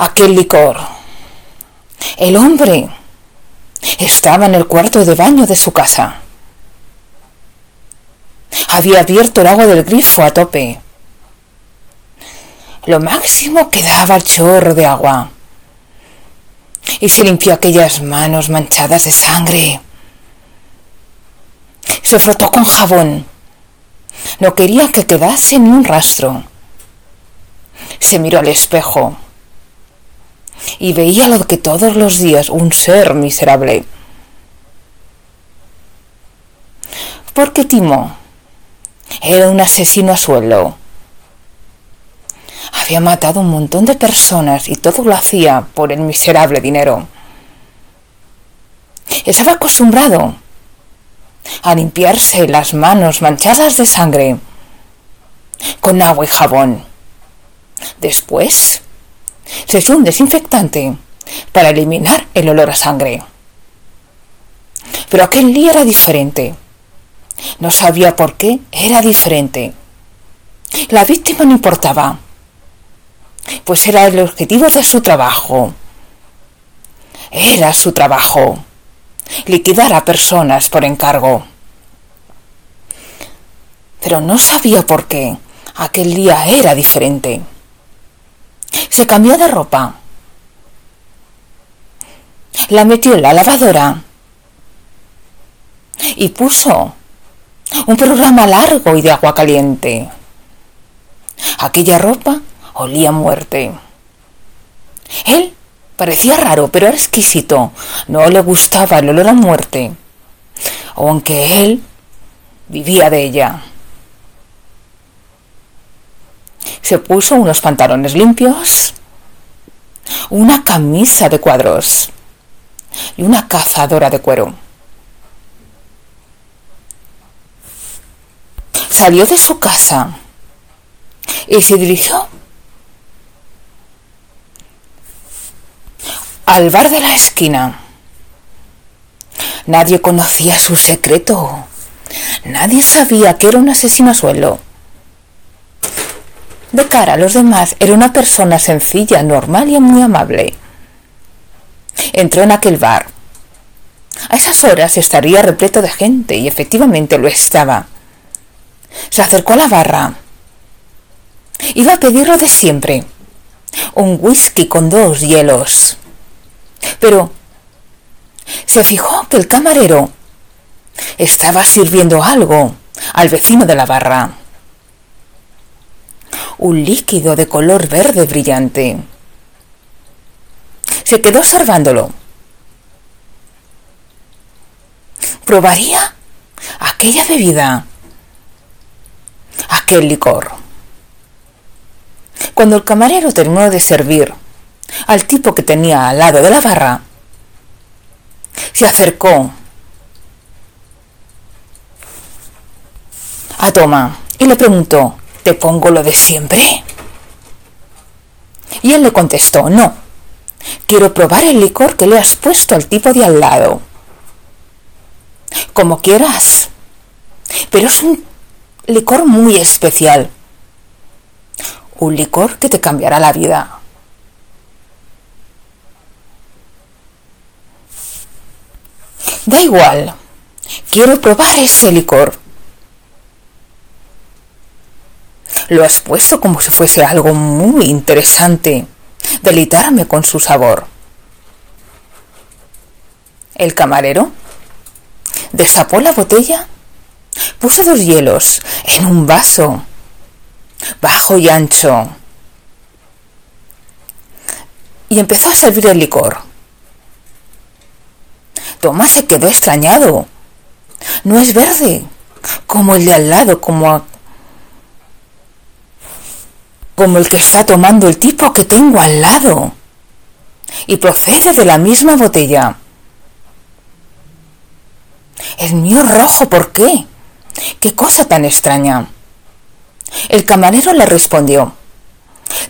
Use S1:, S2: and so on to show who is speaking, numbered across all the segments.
S1: aquel licor. El hombre estaba en el cuarto de baño de su casa. Había abierto el agua del grifo a tope. Lo máximo que daba el chorro de agua. Y se limpió aquellas manos manchadas de sangre. Se frotó con jabón. No quería que quedase ni un rastro. Se miró al espejo y veía lo que todos los días un ser miserable. Porque Timo era un asesino a suelo. Había matado un montón de personas y todo lo hacía por el miserable dinero. Estaba acostumbrado a limpiarse las manos manchadas de sangre con agua y jabón. Después se echó un desinfectante para eliminar el olor a sangre. Pero aquel día era diferente. No sabía por qué era diferente. La víctima no importaba, pues era el objetivo de su trabajo. Era su trabajo, liquidar a personas por encargo. Pero no sabía por qué aquel día era diferente. Se cambió de ropa. La metió en la lavadora y puso un programa largo y de agua caliente. Aquella ropa olía a muerte. Él parecía raro, pero era exquisito. No le gustaba el olor a muerte, aunque él vivía de ella. Se puso unos pantalones limpios, una camisa de cuadros y una cazadora de cuero. Salió de su casa y se dirigió al bar de la esquina. Nadie conocía su secreto. Nadie sabía que era un asesino a suelo. De cara a los demás era una persona sencilla, normal y muy amable. Entró en aquel bar. A esas horas estaría repleto de gente y efectivamente lo estaba. Se acercó a la barra. Iba a pedir lo de siempre. Un whisky con dos hielos. Pero se fijó que el camarero estaba sirviendo algo al vecino de la barra un líquido de color verde brillante. Se quedó observándolo. ¿Probaría aquella bebida? Aquel licor. Cuando el camarero terminó de servir al tipo que tenía al lado de la barra, se acercó a Toma y le preguntó ¿Te pongo lo de siempre? Y él le contestó, no, quiero probar el licor que le has puesto al tipo de al lado. Como quieras, pero es un licor muy especial. Un licor que te cambiará la vida. Da igual, quiero probar ese licor. Lo has puesto como si fuese algo muy interesante. Deleitarme con su sabor. El camarero destapó la botella, puso dos hielos en un vaso, bajo y ancho, y empezó a servir el licor. Tomás se quedó extrañado. No es verde, como el de al lado, como como el que está tomando el tipo que tengo al lado. Y procede de la misma botella. El mío rojo, ¿por qué? ¿Qué cosa tan extraña? El camarero le respondió,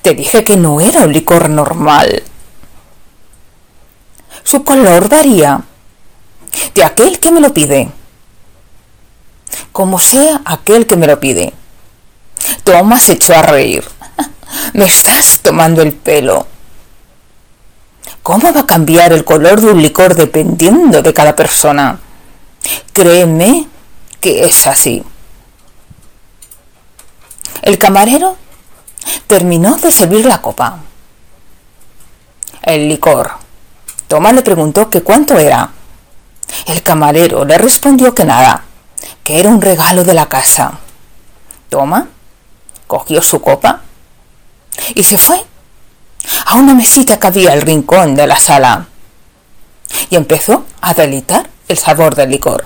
S1: te dije que no era un licor normal. Su color varía de aquel que me lo pide, como sea aquel que me lo pide. Thomas se echó a reír. Me estás tomando el pelo. ¿Cómo va a cambiar el color de un licor dependiendo de cada persona? Créeme que es así. El camarero terminó de servir la copa. El licor. Tomás le preguntó que cuánto era. El camarero le respondió que nada, que era un regalo de la casa. Toma cogió su copa y se fue a una mesita que había al rincón de la sala y empezó a delitar el sabor del licor.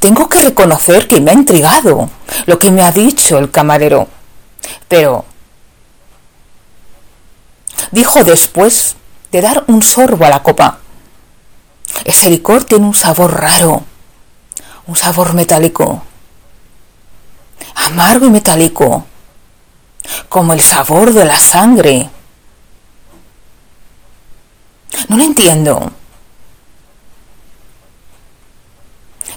S1: Tengo que reconocer que me ha intrigado lo que me ha dicho el camarero, pero dijo después de dar un sorbo a la copa. Ese licor tiene un sabor raro, un sabor metálico amargo y metálico, como el sabor de la sangre. No lo entiendo.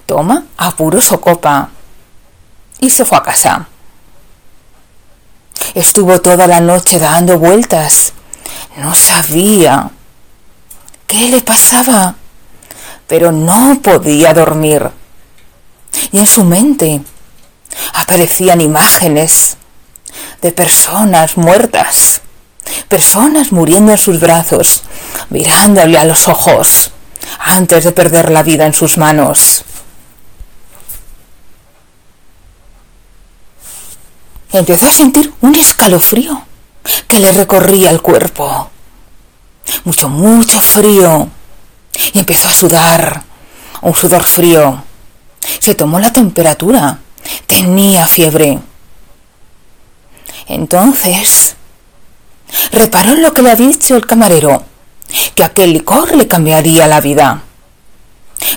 S1: Toma, apuró su copa y se fue a casa. Estuvo toda la noche dando vueltas. No sabía qué le pasaba, pero no podía dormir. Y en su mente aparecían imágenes de personas muertas, personas muriendo en sus brazos, mirándole a los ojos antes de perder la vida en sus manos. Empezó a sentir un escalofrío que le recorría el cuerpo. Mucho, mucho frío. Y empezó a sudar. Un sudor frío. Se tomó la temperatura Tenía fiebre. Entonces, reparó lo que le había dicho el camarero, que aquel licor le cambiaría la vida.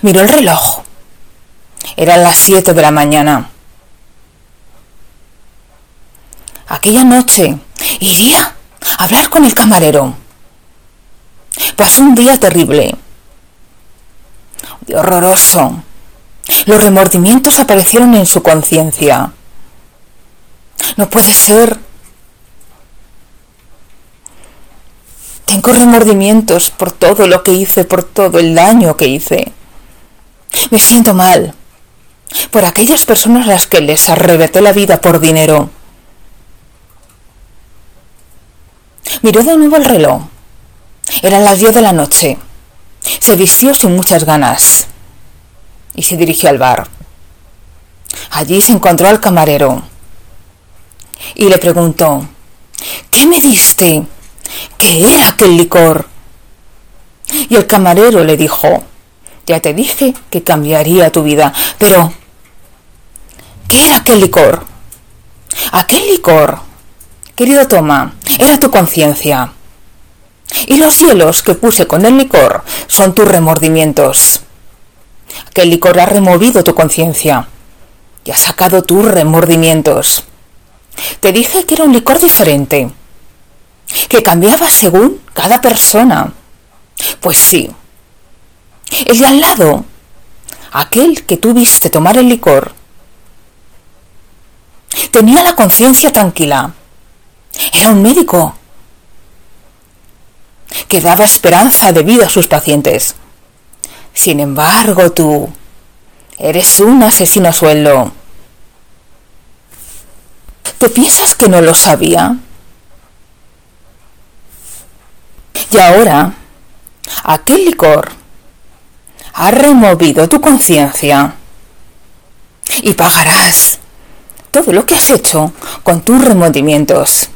S1: Miró el reloj. Eran las siete de la mañana. Aquella noche iría a hablar con el camarero. Pasó un día terrible, horroroso. Los remordimientos aparecieron en su conciencia. No puede ser. Tengo remordimientos por todo lo que hice, por todo el daño que hice. Me siento mal por aquellas personas a las que les arrebaté la vida por dinero. Miró de nuevo el reloj. Eran las diez de la noche. Se vistió sin muchas ganas y se dirigió al bar. Allí se encontró al camarero y le preguntó, ¿qué me diste? ¿Qué era aquel licor? Y el camarero le dijo, ya te dije que cambiaría tu vida, pero ¿qué era aquel licor? Aquel licor, querido Toma, era tu conciencia. Y los cielos que puse con el licor son tus remordimientos que el licor ha removido tu conciencia y ha sacado tus remordimientos. Te dije que era un licor diferente, que cambiaba según cada persona. Pues sí. El de al lado, aquel que tú viste tomar el licor, tenía la conciencia tranquila. Era un médico que daba esperanza de vida a sus pacientes. Sin embargo, tú eres un asesino a sueldo. ¿Te piensas que no lo sabía? Y ahora, aquel licor ha removido tu conciencia y pagarás todo lo que has hecho con tus remordimientos.